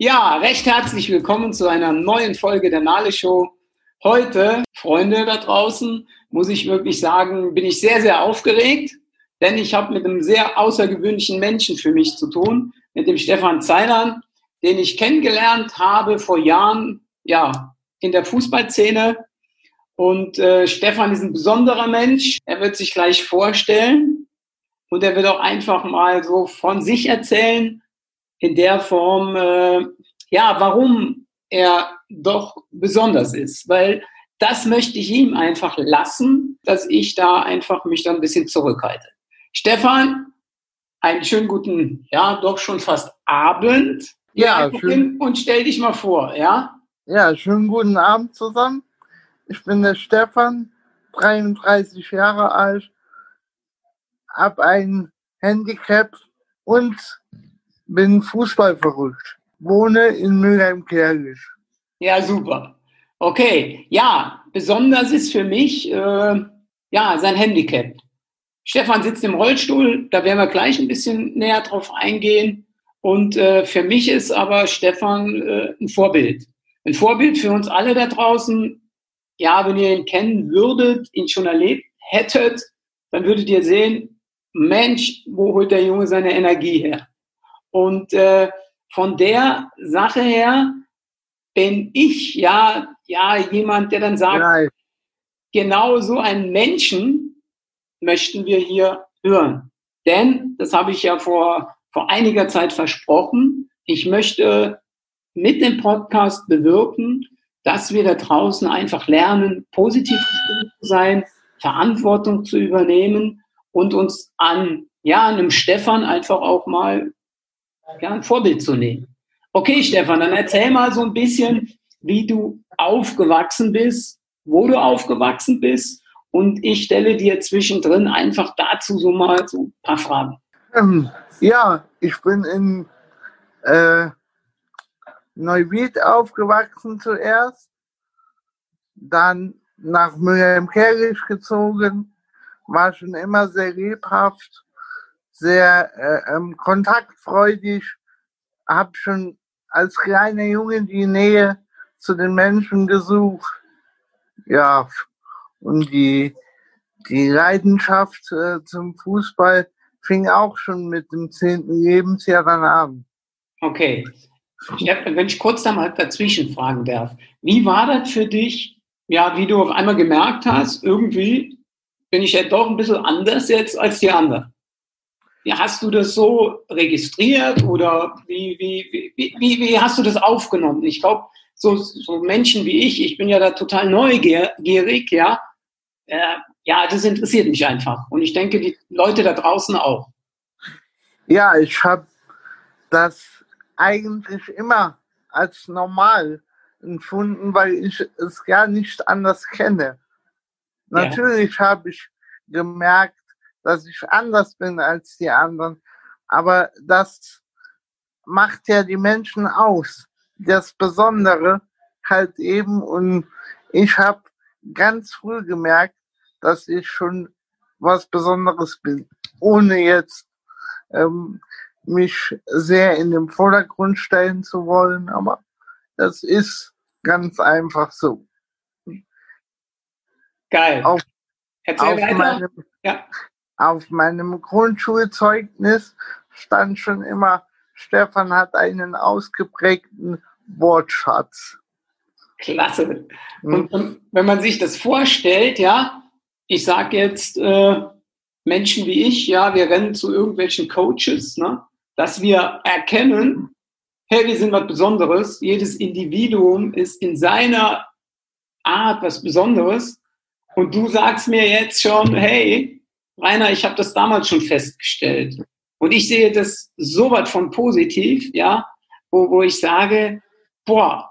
Ja, recht herzlich willkommen zu einer neuen Folge der Nale Show. Heute, Freunde da draußen, muss ich wirklich sagen, bin ich sehr, sehr aufgeregt, denn ich habe mit einem sehr außergewöhnlichen Menschen für mich zu tun, mit dem Stefan Zeilern, den ich kennengelernt habe vor Jahren, ja, in der Fußballszene. Und äh, Stefan ist ein besonderer Mensch. Er wird sich gleich vorstellen und er wird auch einfach mal so von sich erzählen, in der Form, äh, ja, warum er doch besonders ist. Weil das möchte ich ihm einfach lassen, dass ich da einfach mich da ein bisschen zurückhalte. Stefan, einen schönen guten, ja, doch schon fast Abend. Ja, schön. Und stell dich mal vor, ja? Ja, schönen guten Abend zusammen. Ich bin der Stefan, 33 Jahre alt, habe ein Handicap und bin Fußball verrückt. Wohne in Mülheim-Kergisch. Ja, super. Okay, ja, besonders ist für mich äh, ja sein Handicap. Stefan sitzt im Rollstuhl, da werden wir gleich ein bisschen näher drauf eingehen. Und äh, für mich ist aber Stefan äh, ein Vorbild. Ein Vorbild für uns alle da draußen. Ja, wenn ihr ihn kennen würdet, ihn schon erlebt hättet, dann würdet ihr sehen, Mensch, wo holt der Junge seine Energie her? Und äh, von der Sache her bin ich ja, ja jemand, der dann sagt, Nein. genau so einen Menschen möchten wir hier hören. Denn, das habe ich ja vor, vor einiger Zeit versprochen, ich möchte mit dem Podcast bewirken, dass wir da draußen einfach lernen, positiv zu sein, Verantwortung zu übernehmen und uns an ja, einem Stefan einfach auch mal ja, ein Vorbild zu nehmen. Okay, Stefan, dann erzähl mal so ein bisschen, wie du aufgewachsen bist, wo du aufgewachsen bist. Und ich stelle dir zwischendrin einfach dazu so mal so ein paar Fragen. Ähm, ja, ich bin in äh, Neuwied aufgewachsen zuerst, dann nach Mülheim-Kerrisch gezogen, war schon immer sehr lebhaft sehr äh, ähm, kontaktfreudig, habe schon als kleiner Junge die Nähe zu den Menschen gesucht. Ja, und die, die Leidenschaft äh, zum Fußball fing auch schon mit dem zehnten Lebensjahr dann an. Okay. Wenn ich kurz da mal dazwischen fragen darf, wie war das für dich, ja, wie du auf einmal gemerkt hast, irgendwie bin ich ja doch ein bisschen anders jetzt als die anderen? Hast du das so registriert oder wie, wie, wie, wie, wie hast du das aufgenommen? Ich glaube, so, so Menschen wie ich, ich bin ja da total neugierig, ja. Äh, ja, das interessiert mich einfach. Und ich denke, die Leute da draußen auch. Ja, ich habe das eigentlich immer als normal empfunden, weil ich es gar nicht anders kenne. Natürlich ja. habe ich gemerkt, dass ich anders bin als die anderen. Aber das macht ja die Menschen aus. Das Besondere halt eben. Und ich habe ganz früh gemerkt, dass ich schon was Besonderes bin, ohne jetzt ähm, mich sehr in den Vordergrund stellen zu wollen. Aber das ist ganz einfach so. Geil. Auf, Erzähl auf weiter. Meinem, ja auf meinem Grundschulzeugnis stand schon immer, Stefan hat einen ausgeprägten Wortschatz. Klasse. Und, und wenn man sich das vorstellt, ja, ich sage jetzt äh, Menschen wie ich, ja, wir rennen zu irgendwelchen Coaches, ne, dass wir erkennen, hey, wir sind was Besonderes. Jedes Individuum ist in seiner Art was Besonderes. Und du sagst mir jetzt schon, hey, Rainer, ich habe das damals schon festgestellt. Und ich sehe das so weit von positiv, ja, wo, wo ich sage, boah,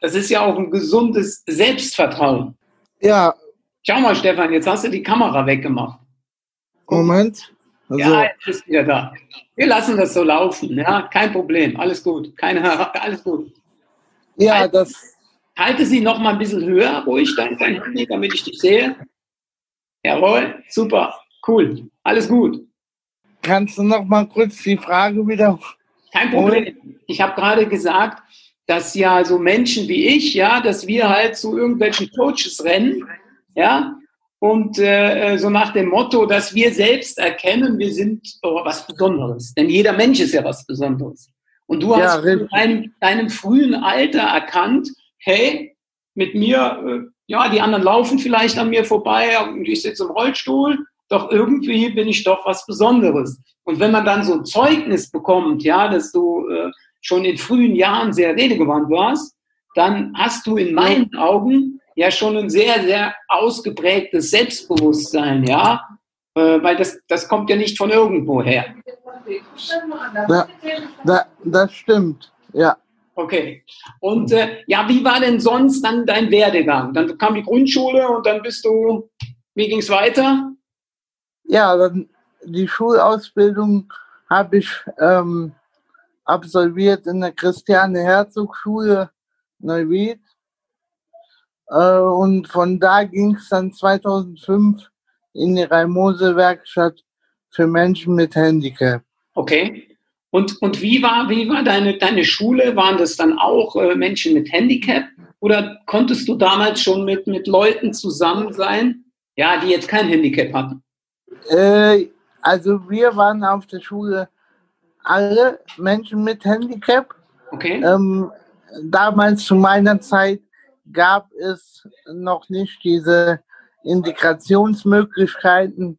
das ist ja auch ein gesundes Selbstvertrauen. Ja. Schau mal, Stefan, jetzt hast du die Kamera weggemacht. Moment. Also. Ja, jetzt ist wieder da. Wir lassen das so laufen, ja, kein Problem, alles gut, keine, alles gut. Ja, halte, das. Halte sie noch mal ein bisschen höher, ruhig, dein, dein Handy, damit ich dich sehe. Jawohl, super, cool, alles gut. Kannst du noch mal kurz die Frage wieder? Kein Problem. Ich habe gerade gesagt, dass ja so Menschen wie ich, ja, dass wir halt zu irgendwelchen Coaches rennen, ja, und äh, so nach dem Motto, dass wir selbst erkennen, wir sind oh, was Besonderes. Denn jeder Mensch ist ja was Besonderes. Und du hast ja, in deinem, deinem, frühen Alter erkannt, hey, mit mir, äh, ja, die anderen laufen vielleicht an mir vorbei und ich sitze im Rollstuhl, doch irgendwie bin ich doch was Besonderes. Und wenn man dann so ein Zeugnis bekommt, ja, dass du äh, schon in frühen Jahren sehr redegewandt warst, dann hast du in meinen Augen ja schon ein sehr, sehr ausgeprägtes Selbstbewusstsein, ja, äh, weil das, das kommt ja nicht von irgendwo her. Ja, da, das stimmt, ja. Okay. Und äh, ja, wie war denn sonst dann dein Werdegang? Dann kam die Grundschule und dann bist du, wie ging es weiter? Ja, dann die Schulausbildung habe ich ähm, absolviert in der Christiane Herzog Schule Neuwied. Äh, und von da ging es dann 2005 in die Raimose-Werkstatt für Menschen mit Handicap. Okay. Und, und wie war, wie war deine, deine Schule? Waren das dann auch äh, Menschen mit Handicap? Oder konntest du damals schon mit, mit Leuten zusammen sein, ja, die jetzt kein Handicap hatten? Äh, also wir waren auf der Schule alle Menschen mit Handicap. Okay. Ähm, damals zu meiner Zeit gab es noch nicht diese Integrationsmöglichkeiten.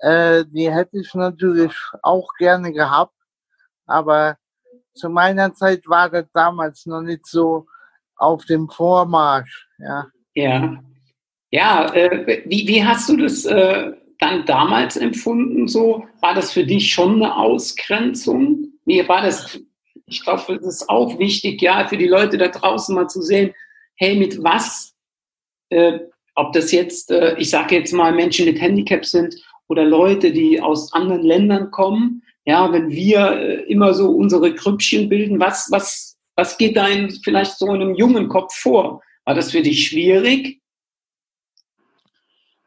Äh, die hätte ich natürlich auch gerne gehabt, aber zu meiner Zeit war das damals noch nicht so auf dem Vormarsch. Ja, ja, ja äh, wie, wie hast du das äh, dann damals empfunden? So war das für dich schon eine Ausgrenzung? Wie war das? Ich glaube, das ist auch wichtig, ja, für die Leute da draußen mal zu sehen hey, mit was, äh, ob das jetzt, äh, ich sage jetzt mal, Menschen mit Handicap sind oder Leute, die aus anderen Ländern kommen, ja, wenn wir äh, immer so unsere Krüppchen bilden, was, was, was geht da in vielleicht so einem jungen Kopf vor? War das für dich schwierig?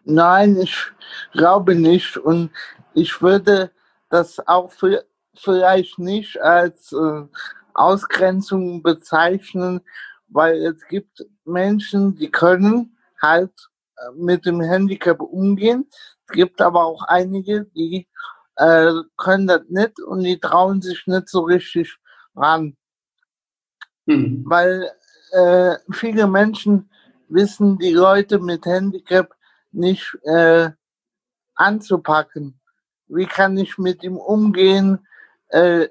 Nein, ich glaube nicht. Und ich würde das auch für, vielleicht nicht als äh, Ausgrenzung bezeichnen, weil es gibt Menschen, die können halt äh, mit dem Handicap umgehen. Es gibt aber auch einige, die äh, können das nicht und die trauen sich nicht so richtig ran. Mhm. Weil äh, viele Menschen wissen die Leute mit Handicap nicht äh, anzupacken. Wie kann ich mit ihm umgehen? Äh,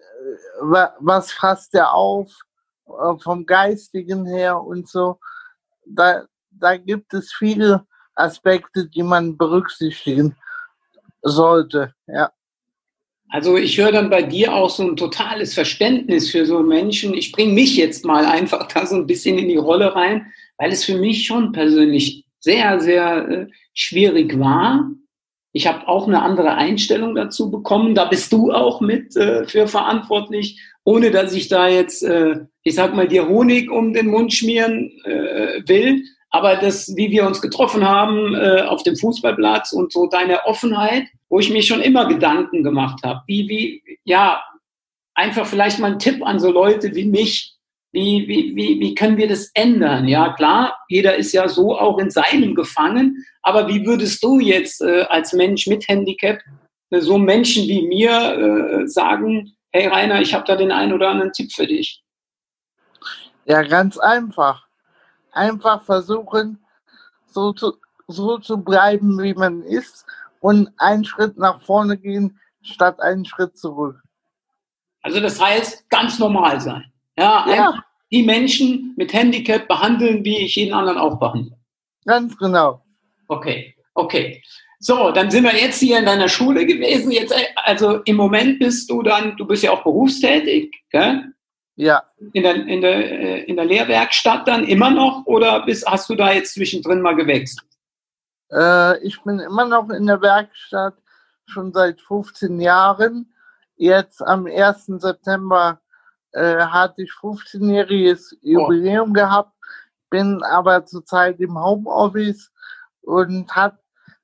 was fasst er auf? Äh, vom Geistigen her und so. Da, da gibt es viele Aspekte, die man berücksichtigen sollte. Ja. Also ich höre dann bei dir auch so ein totales Verständnis für so Menschen. Ich bringe mich jetzt mal einfach da so ein bisschen in die Rolle rein, weil es für mich schon persönlich sehr, sehr äh, schwierig war. Ich habe auch eine andere Einstellung dazu bekommen. Da bist du auch mit äh, für verantwortlich, ohne dass ich da jetzt äh, ich sag mal, dir Honig um den Mund schmieren äh, will. Aber das, wie wir uns getroffen haben äh, auf dem Fußballplatz und so deine Offenheit, wo ich mir schon immer Gedanken gemacht habe, wie, wie, ja, einfach vielleicht mal ein Tipp an so Leute wie mich, wie, wie, wie, wie können wir das ändern? Ja, klar, jeder ist ja so auch in seinem gefangen, aber wie würdest du jetzt äh, als Mensch mit Handicap äh, so Menschen wie mir äh, sagen, hey Rainer, ich habe da den einen oder anderen Tipp für dich? Ja, ganz einfach. Einfach versuchen, so zu, so zu bleiben, wie man ist und einen Schritt nach vorne gehen, statt einen Schritt zurück. Also das heißt, ganz normal sein. Ja, ja. die Menschen mit Handicap behandeln, wie ich jeden anderen auch behandle. Ganz genau. Okay, okay. So, dann sind wir jetzt hier in deiner Schule gewesen. Jetzt, also im Moment bist du dann, du bist ja auch berufstätig, gell? Ja. In der, in, der, äh, in der Lehrwerkstatt dann immer noch oder bist, hast du da jetzt zwischendrin mal gewechselt? Äh, ich bin immer noch in der Werkstatt, schon seit 15 Jahren. Jetzt am 1. September äh, hatte ich 15-jähriges Jubiläum oh. gehabt, bin aber zurzeit im Homeoffice und hat,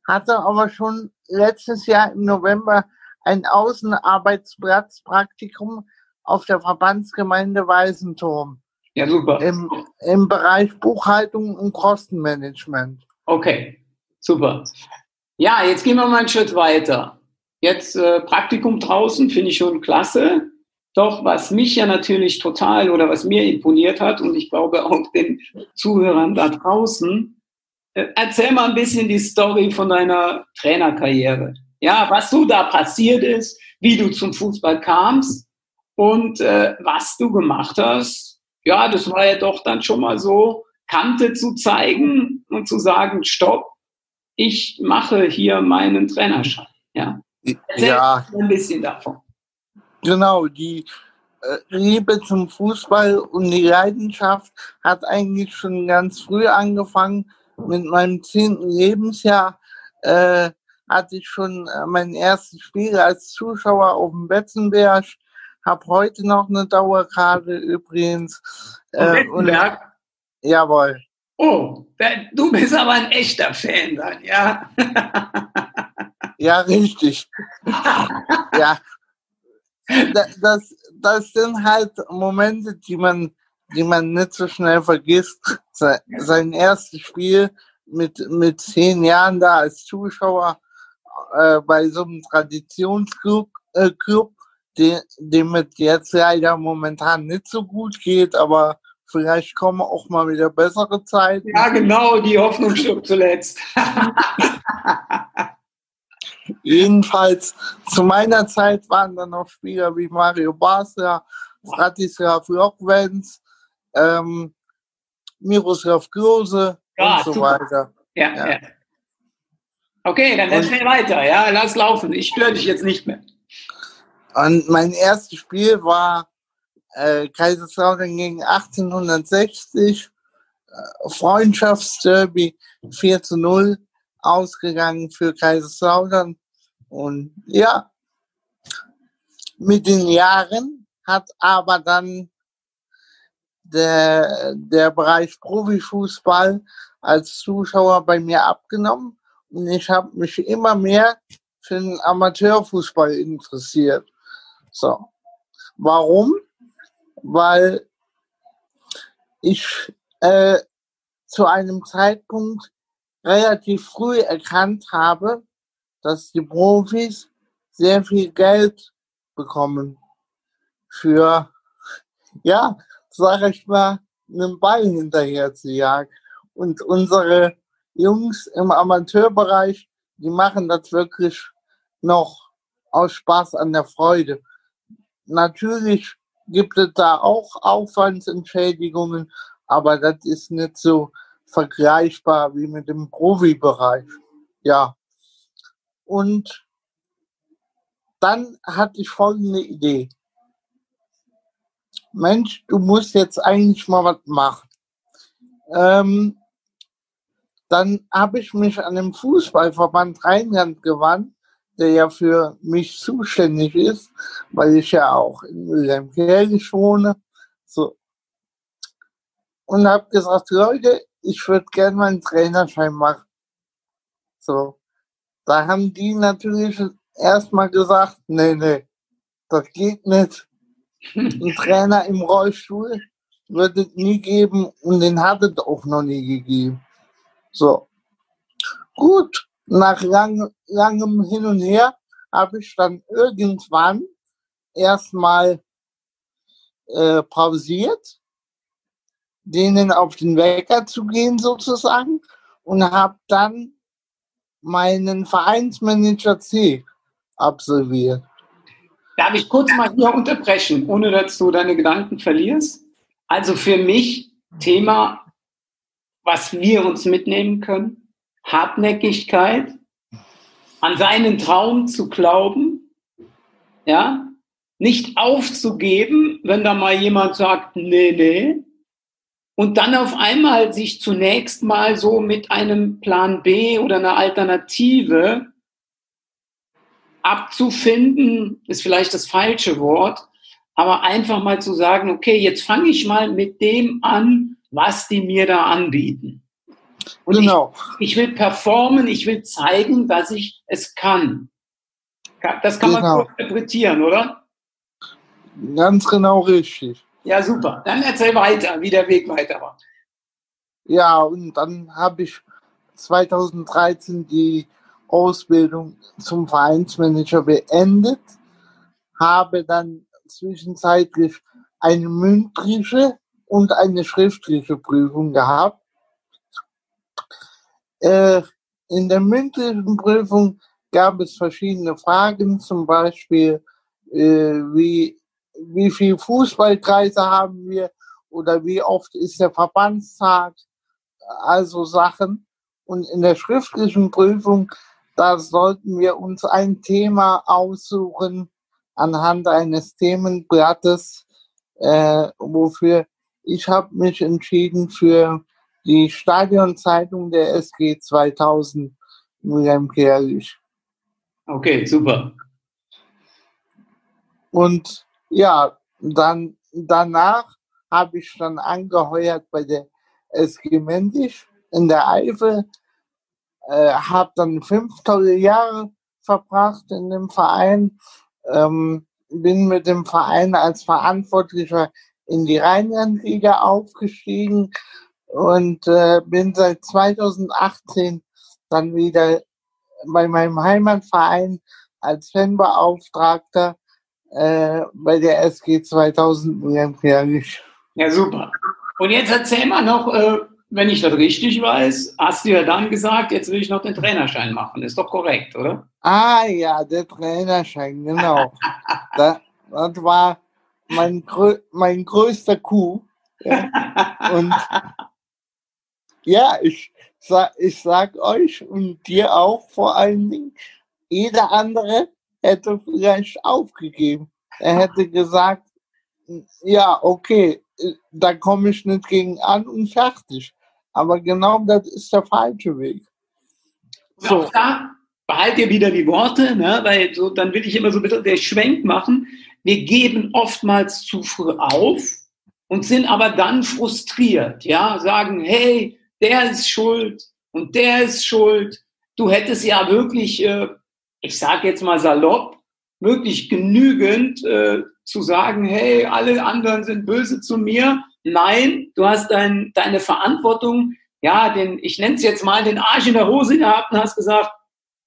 hatte aber schon letztes Jahr im November ein Außenarbeitsplatz-Praktikum auf der Verbandsgemeinde Weisenturm. Ja, super. Im, Im Bereich Buchhaltung und Kostenmanagement. Okay, super. Ja, jetzt gehen wir mal einen Schritt weiter. Jetzt äh, Praktikum draußen finde ich schon klasse. Doch was mich ja natürlich total oder was mir imponiert hat und ich glaube auch den Zuhörern da draußen, äh, erzähl mal ein bisschen die Story von deiner Trainerkarriere. Ja, was so da passiert ist, wie du zum Fußball kamst und äh, was du gemacht hast. Ja, das war ja doch dann schon mal so, Kante zu zeigen und zu sagen, stopp, ich mache hier meinen Trainerschein. Ja, Erzähl ja. ein bisschen davon. Genau, die äh, Liebe zum Fußball und die Leidenschaft hat eigentlich schon ganz früh angefangen. Mit meinem zehnten Lebensjahr äh, hatte ich schon äh, mein erstes Spiel als Zuschauer auf dem Betzenberg. Hab heute noch eine Dauerkarte übrigens. Äh, und, jawohl. Oh, du bist aber ein echter Fan dann, ja? ja, richtig. ja. Das, das sind halt Momente, die man, die man nicht so schnell vergisst. Sein erstes Spiel mit, mit zehn Jahren da als Zuschauer äh, bei so einem Traditionsclub, äh, Club, dem, dem es jetzt leider momentan nicht so gut geht, aber Vielleicht kommen auch mal wieder bessere Zeiten. Ja, genau, die Hoffnung stirbt zuletzt. Jedenfalls, zu meiner Zeit waren dann noch Spieler wie Mario Basler, Bratislav Lokwenz, ähm, Miroslav Klose ja, und so super. weiter. Ja, ja. ja. Okay, dann erzähl weiter. Ja, lass laufen. Ich störe dich jetzt nicht mehr. Und mein erstes Spiel war äh, Kaiserslautern gegen 1860, äh, Freundschaftsderby 4 zu 0 ausgegangen für Kaiserslautern. Und ja, mit den Jahren hat aber dann der, der Bereich Profifußball als Zuschauer bei mir abgenommen und ich habe mich immer mehr für den Amateurfußball interessiert. So. Warum? weil ich äh, zu einem Zeitpunkt relativ früh erkannt habe, dass die Profis sehr viel Geld bekommen für, ja, sag ich mal, einen Ball hinterher zu jagen. Und unsere Jungs im Amateurbereich, die machen das wirklich noch aus Spaß an der Freude. Natürlich gibt es da auch Aufwandsentschädigungen, aber das ist nicht so vergleichbar wie mit dem Profibereich. Ja. Und dann hatte ich folgende Idee. Mensch, du musst jetzt eigentlich mal was machen. Ähm, dann habe ich mich an den Fußballverband Rheinland gewandt der ja für mich zuständig ist, weil ich ja auch in Wilhelmkirchen wohne. So. Und habe gesagt, Leute, ich würde gerne meinen Trainerschein machen. So. Da haben die natürlich erstmal gesagt, nee, nee, das geht nicht. Ein Trainer im Rollstuhl wird es nie geben und den hat es auch noch nie gegeben. So. Gut, nach lang, langem Hin und Her habe ich dann irgendwann erstmal äh, pausiert, denen auf den Wecker zu gehen sozusagen und habe dann meinen Vereinsmanager C absolviert. Darf ich kurz mal hier unterbrechen, ohne dass du deine Gedanken verlierst? Also für mich Thema, was wir uns mitnehmen können, Hartnäckigkeit, an seinen Traum zu glauben, ja, nicht aufzugeben, wenn da mal jemand sagt, nee, nee, und dann auf einmal sich zunächst mal so mit einem Plan B oder einer Alternative abzufinden, ist vielleicht das falsche Wort, aber einfach mal zu sagen, okay, jetzt fange ich mal mit dem an, was die mir da anbieten. Und genau. ich, ich, will performen, ich will zeigen, dass ich es kann. Das kann genau. man so interpretieren, oder? Ganz genau richtig. Ja, super. Dann erzähl weiter, wie der Weg weiter war. Ja, und dann habe ich 2013 die Ausbildung zum Vereinsmanager beendet, habe dann zwischenzeitlich eine mündliche und eine schriftliche Prüfung gehabt. Äh, in der mündlichen Prüfung gab es verschiedene Fragen, zum Beispiel äh, wie, wie viele Fußballkreise haben wir oder wie oft ist der Verbandstag, also Sachen. Und in der schriftlichen Prüfung, da sollten wir uns ein Thema aussuchen anhand eines Themenblattes, äh, wofür ich habe mich entschieden für die Stadionzeitung der SG 2000 Wilhelm Kerlich. Okay, super. Und ja, dann danach habe ich dann angeheuert bei der SG Mendisch in der Eifel, äh, habe dann fünf tolle Jahre verbracht in dem Verein, ähm, bin mit dem Verein als Verantwortlicher in die Rheinlandliga aufgestiegen und äh, bin seit 2018 dann wieder bei meinem Heimatverein als Fanbeauftragter äh, bei der SG 2000 Nürnberg. Ja, super. Und jetzt erzähl mal noch, äh, wenn ich das richtig weiß, hast du ja dann gesagt, jetzt will ich noch den Trainerschein machen. Ist doch korrekt, oder? Ah ja, der Trainerschein, genau. das, das war mein, mein größter Coup. Ja. Und ja, ich, ich sag euch und dir auch vor allen Dingen, jeder andere hätte vielleicht aufgegeben. Er hätte gesagt, ja, okay, da komme ich nicht gegen an und fertig. Aber genau das ist der falsche Weg. So. Auch da behalt ihr wieder die Worte, ne? weil so, dann will ich immer so ein bisschen der Schwenk machen. Wir geben oftmals zu früh auf und sind aber dann frustriert, ja, sagen, hey, der ist schuld und der ist schuld. Du hättest ja wirklich, äh, ich sage jetzt mal salopp, wirklich genügend äh, zu sagen, hey, alle anderen sind böse zu mir. Nein, du hast dein, deine Verantwortung, ja, den, ich nenne es jetzt mal, den Arsch in der Hose gehabt und hast gesagt,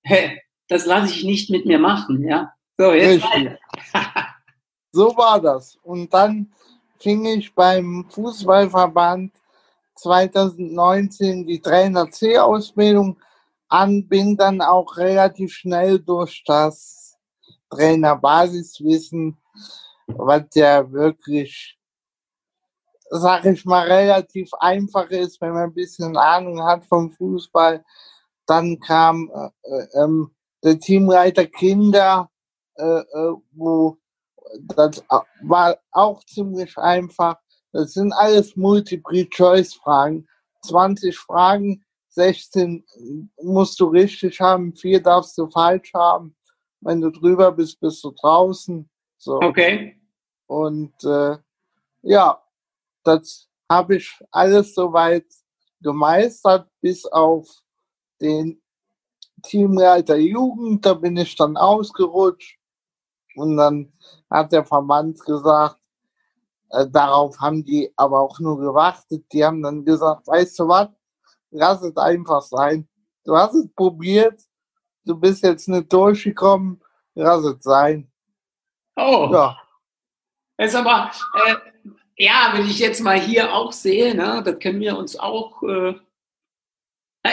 hey, das lasse ich nicht mit mir machen, ja. So, jetzt So war das. Und dann fing ich beim Fußballverband 2019 die Trainer C-Ausbildung an, bin dann auch relativ schnell durch das Trainerbasiswissen, was ja wirklich, sag ich mal, relativ einfach ist, wenn man ein bisschen Ahnung hat vom Fußball. Dann kam äh, ähm, der Teamleiter Kinder, äh, äh, wo das war auch ziemlich einfach. Das sind alles Multiple-Choice-Fragen. 20 Fragen, 16 musst du richtig haben, vier darfst du falsch haben. Wenn du drüber bist, bist du draußen. So. Okay. Und äh, ja, das habe ich alles soweit gemeistert, bis auf den Teamleiter Jugend. Da bin ich dann ausgerutscht. Und dann hat der Verband gesagt, äh, darauf haben die aber auch nur gewartet. Die haben dann gesagt, weißt du was, lass es einfach sein. Du hast es probiert, du bist jetzt nicht durchgekommen, lass es sein. Oh. Ja. Ist aber, äh, ja, wenn ich jetzt mal hier auch sehe, ne, das können wir uns auch, äh,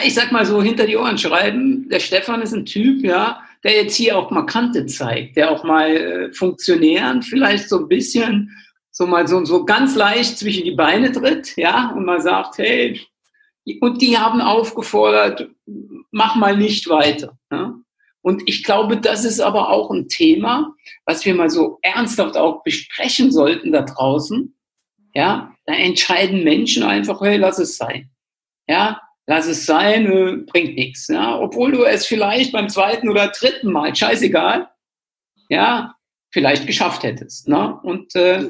ich sag mal so, hinter die Ohren schreiben. Der Stefan ist ein Typ, ja, der jetzt hier auch mal Kante zeigt, der auch mal äh, Funktionären vielleicht so ein bisschen so mal so, so ganz leicht zwischen die Beine tritt, ja, und mal sagt, hey, und die haben aufgefordert, mach mal nicht weiter. Ja? Und ich glaube, das ist aber auch ein Thema, was wir mal so ernsthaft auch besprechen sollten da draußen. Ja, da entscheiden Menschen einfach, hey, lass es sein. Ja, lass es sein, äh, bringt nichts. Ja, obwohl du es vielleicht beim zweiten oder dritten Mal, scheißegal, ja, vielleicht geschafft hättest. Ne? Und äh,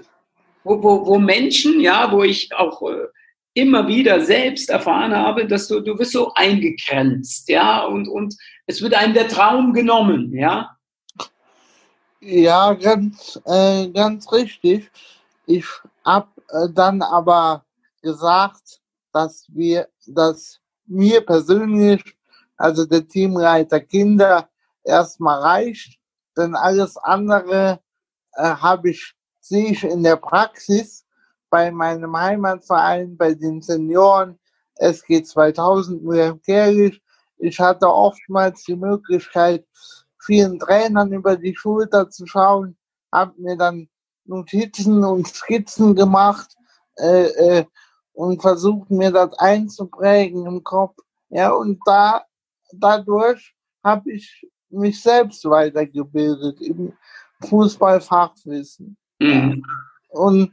wo, wo, wo Menschen, ja, wo ich auch äh, immer wieder selbst erfahren habe, dass du, du wirst so eingegrenzt, ja, und, und es wird einem der Traum genommen, ja. Ja, ganz, äh, ganz richtig. Ich habe äh, dann aber gesagt, dass wir, dass mir persönlich, also der Teamleiter Kinder, erstmal reicht, denn alles andere äh, habe ich, sehe ich in der Praxis bei meinem Heimatverein, bei den Senioren, SG 2000 Wilhelm Kerlich. Ich hatte oftmals die Möglichkeit, vielen Trainern über die Schulter zu schauen, habe mir dann Notizen und Skizzen gemacht äh, äh, und versucht mir das einzuprägen im Kopf. Ja, und da dadurch habe ich mich selbst weitergebildet im Fußballfachwissen. Mhm. Und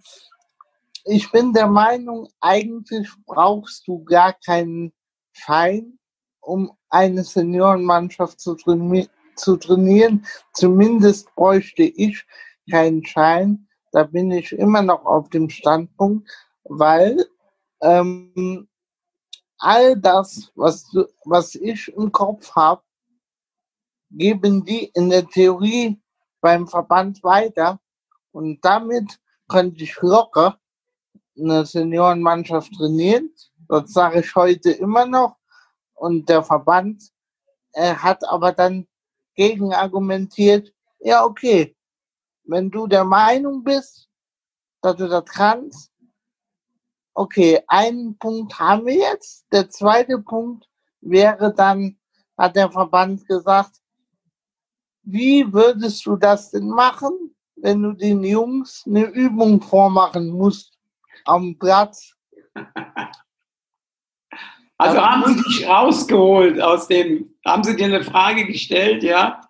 ich bin der Meinung, eigentlich brauchst du gar keinen Schein, um eine Seniorenmannschaft zu, traini zu trainieren. Zumindest bräuchte ich keinen Schein. Da bin ich immer noch auf dem Standpunkt, weil ähm, all das, was, was ich im Kopf habe, geben die in der Theorie beim Verband weiter. Und damit könnte ich locker eine Seniorenmannschaft trainieren. Das sage ich heute immer noch. Und der Verband äh, hat aber dann gegen argumentiert, ja, okay, wenn du der Meinung bist, dass du das kannst, okay, einen Punkt haben wir jetzt. Der zweite Punkt wäre dann, hat der Verband gesagt, wie würdest du das denn machen, wenn du den Jungs eine Übung vormachen musst am Platz? Also haben sie dich rausgeholt aus dem, haben sie dir eine Frage gestellt, ja?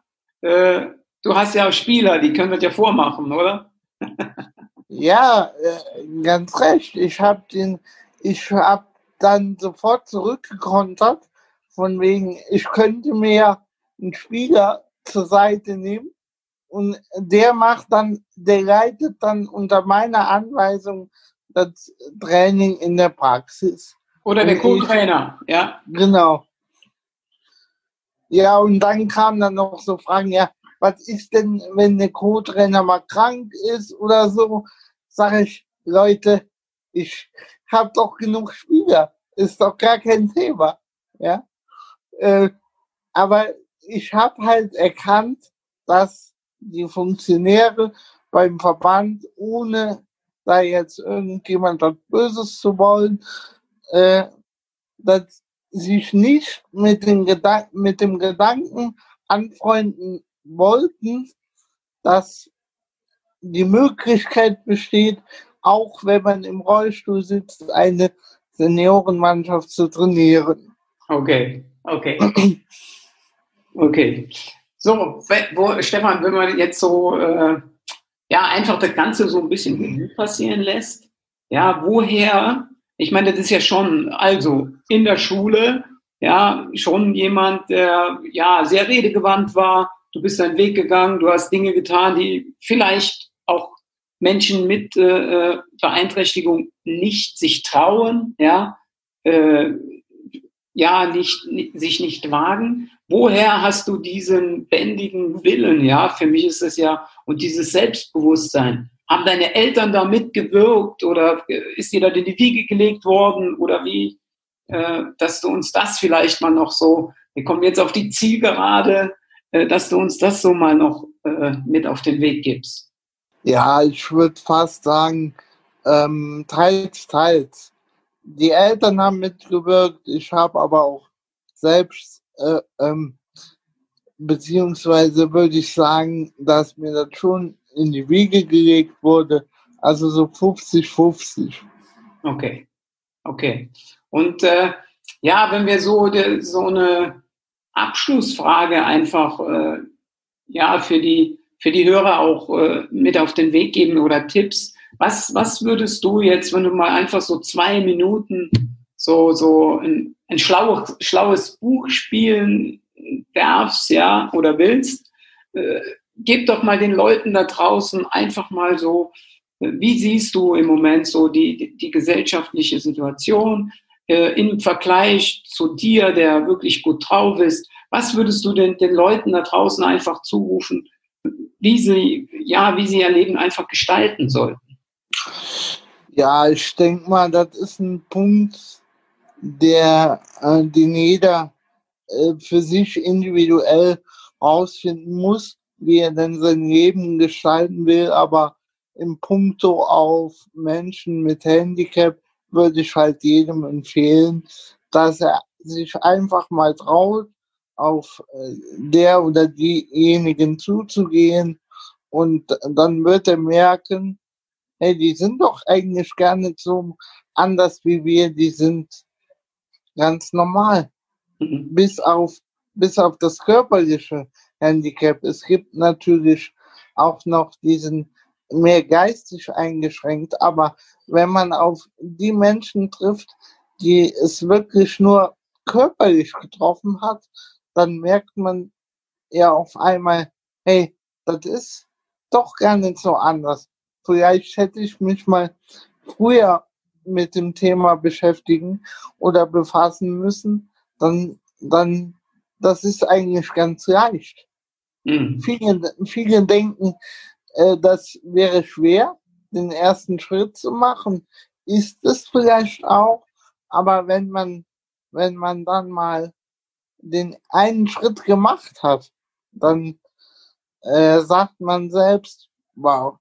Äh, du hast ja auch Spieler, die können das ja vormachen, oder? ja, äh, ganz recht. Ich habe den, ich habe dann sofort zurückgekontert, von wegen, ich könnte mir einen Spieler zur Seite nehmen und der macht dann, der leitet dann unter meiner Anweisung das Training in der Praxis. Oder der Co-Trainer, ja. Genau. Ja, und dann kamen dann noch so Fragen, ja, was ist denn, wenn der Co-Trainer mal krank ist oder so? Sag ich, Leute, ich habe doch genug Spieler, ist doch gar kein Thema, ja. Äh, aber ich habe halt erkannt, dass die Funktionäre beim Verband, ohne da jetzt irgendjemand was Böses zu wollen, äh, dass sich nicht mit, Gedan mit dem Gedanken anfreunden wollten, dass die Möglichkeit besteht, auch wenn man im Rollstuhl sitzt, eine Seniorenmannschaft zu trainieren. Okay, okay. Okay. So, wo, Stefan, wenn man jetzt so äh, ja einfach das Ganze so ein bisschen passieren lässt, ja, woher, ich meine, das ist ja schon, also in der Schule, ja, schon jemand, der ja sehr redegewandt war, du bist deinen Weg gegangen, du hast Dinge getan, die vielleicht auch Menschen mit äh, Beeinträchtigung nicht sich trauen, ja, äh, ja, nicht, nicht, sich nicht wagen woher hast du diesen bändigen Willen? Ja, für mich ist es ja, und dieses Selbstbewusstsein. Haben deine Eltern da mitgewirkt oder ist dir da in die Wiege gelegt worden oder wie, äh, dass du uns das vielleicht mal noch so, wir kommen jetzt auf die Zielgerade, äh, dass du uns das so mal noch äh, mit auf den Weg gibst? Ja, ich würde fast sagen, ähm, teils, teils. Die Eltern haben mitgewirkt, ich habe aber auch selbst äh, ähm, beziehungsweise würde ich sagen, dass mir das schon in die Wiege gelegt wurde, also so 50-50. Okay, okay. Und äh, ja, wenn wir so, de, so eine Abschlussfrage einfach äh, ja, für, die, für die Hörer auch äh, mit auf den Weg geben oder Tipps, was, was würdest du jetzt, wenn du mal einfach so zwei Minuten so, so ein, ein schlaues, schlaues Buch spielen darfst, ja, oder willst, äh, gib doch mal den Leuten da draußen einfach mal so, äh, wie siehst du im Moment so die, die, gesellschaftliche Situation äh, im Vergleich zu dir, der wirklich gut drauf ist? Was würdest du denn den Leuten da draußen einfach zurufen? wie sie, ja, wie sie ihr Leben einfach gestalten sollten? Ja, ich denke mal, das ist ein Punkt, der, äh, den jeder äh, für sich individuell rausfinden muss, wie er denn sein Leben gestalten will. Aber im Punkto auf Menschen mit Handicap würde ich halt jedem empfehlen, dass er sich einfach mal traut, auf äh, der oder diejenigen zuzugehen und dann wird er merken, hey, die sind doch eigentlich gar nicht so anders wie wir, die sind ganz normal. Mhm. Bis auf, bis auf das körperliche Handicap. Es gibt natürlich auch noch diesen mehr geistig eingeschränkt, aber wenn man auf die Menschen trifft, die es wirklich nur körperlich getroffen hat, dann merkt man ja auf einmal, hey, das ist doch gar nicht so anders vielleicht hätte ich mich mal früher mit dem Thema beschäftigen oder befassen müssen, dann, dann, das ist eigentlich ganz leicht. Mhm. Viele, viele denken, äh, das wäre schwer, den ersten Schritt zu machen. Ist es vielleicht auch, aber wenn man, wenn man dann mal den einen Schritt gemacht hat, dann äh, sagt man selbst, wow,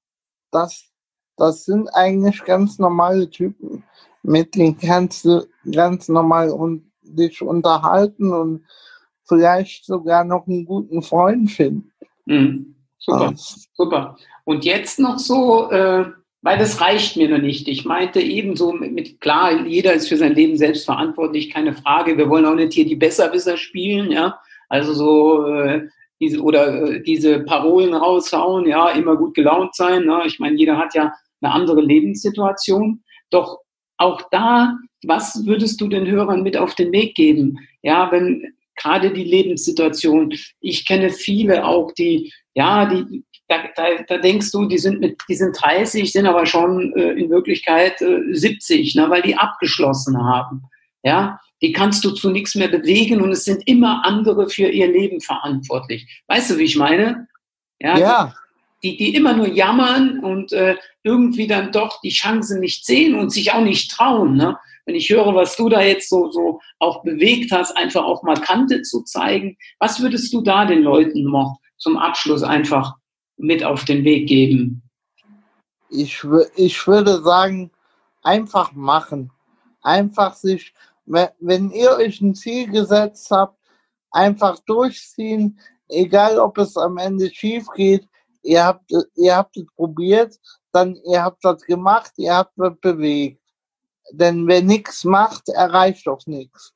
das, das sind eigentlich ganz normale Typen, mit denen kannst du ganz normal und dich unterhalten und vielleicht sogar noch einen guten Freund finden. Mhm. Super, ja. super. Und jetzt noch so, äh, weil das reicht mir noch nicht. Ich meinte ebenso mit, mit, klar, jeder ist für sein Leben selbst verantwortlich, keine Frage. Wir wollen auch nicht hier die Besserwisser spielen, ja. Also so, äh, diese, oder äh, diese Parolen raushauen, ja, immer gut gelaunt sein. Ne? Ich meine, jeder hat ja eine andere Lebenssituation. Doch auch da, was würdest du den Hörern mit auf den Weg geben? Ja, wenn gerade die Lebenssituation, ich kenne viele auch, die, ja, die, da, da, da denkst du, die sind mit, die sind 30, sind aber schon äh, in Wirklichkeit äh, 70, ne, weil die abgeschlossen haben. Ja, die kannst du zu nichts mehr bewegen und es sind immer andere für ihr Leben verantwortlich. Weißt du, wie ich meine? Ja. ja. Die, die immer nur jammern und äh, irgendwie dann doch die Chancen nicht sehen und sich auch nicht trauen. Ne? Wenn ich höre, was du da jetzt so, so auch bewegt hast, einfach auch mal Kante zu zeigen, was würdest du da den Leuten noch zum Abschluss einfach mit auf den Weg geben? Ich, ich würde sagen, einfach machen. Einfach sich wenn ihr euch ein Ziel gesetzt habt, einfach durchziehen, egal ob es am Ende schief geht, ihr habt, ihr habt es probiert, dann ihr habt das gemacht, ihr habt es bewegt. Denn wer nichts macht, erreicht doch nichts.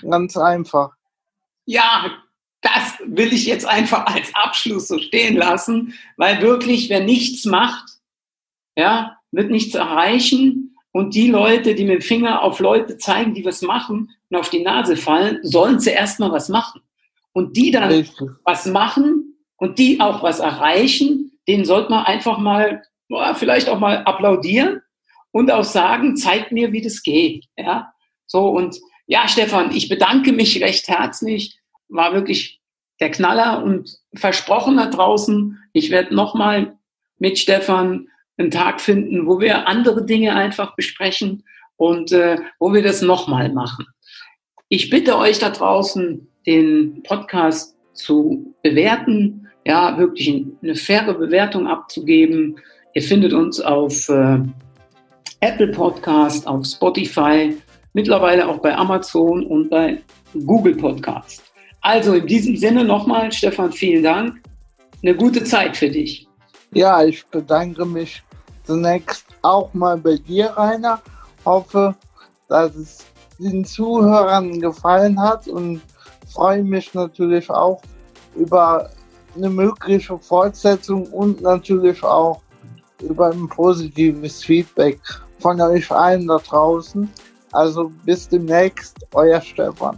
Ganz einfach. Ja, das will ich jetzt einfach als Abschluss so stehen lassen, weil wirklich, wer nichts macht, ja, wird nichts erreichen. Und die Leute, die mit dem Finger auf Leute zeigen, die was machen und auf die Nase fallen, sollen zuerst mal was machen. Und die dann Richtig. was machen und die auch was erreichen, denen sollte man einfach mal, vielleicht auch mal applaudieren und auch sagen, zeigt mir, wie das geht. Ja, so und ja, Stefan, ich bedanke mich recht herzlich. War wirklich der Knaller und versprochen da draußen. Ich werde nochmal mit Stefan einen Tag finden, wo wir andere Dinge einfach besprechen und äh, wo wir das nochmal machen. Ich bitte euch da draußen, den Podcast zu bewerten, ja, wirklich eine faire Bewertung abzugeben. Ihr findet uns auf äh, Apple Podcast, auf Spotify, mittlerweile auch bei Amazon und bei Google Podcast. Also in diesem Sinne nochmal, Stefan, vielen Dank. Eine gute Zeit für dich. Ja, ich bedanke mich zunächst auch mal bei dir, Rainer. Hoffe, dass es den Zuhörern gefallen hat und freue mich natürlich auch über eine mögliche Fortsetzung und natürlich auch über ein positives Feedback von euch allen da draußen. Also bis demnächst, euer Stefan.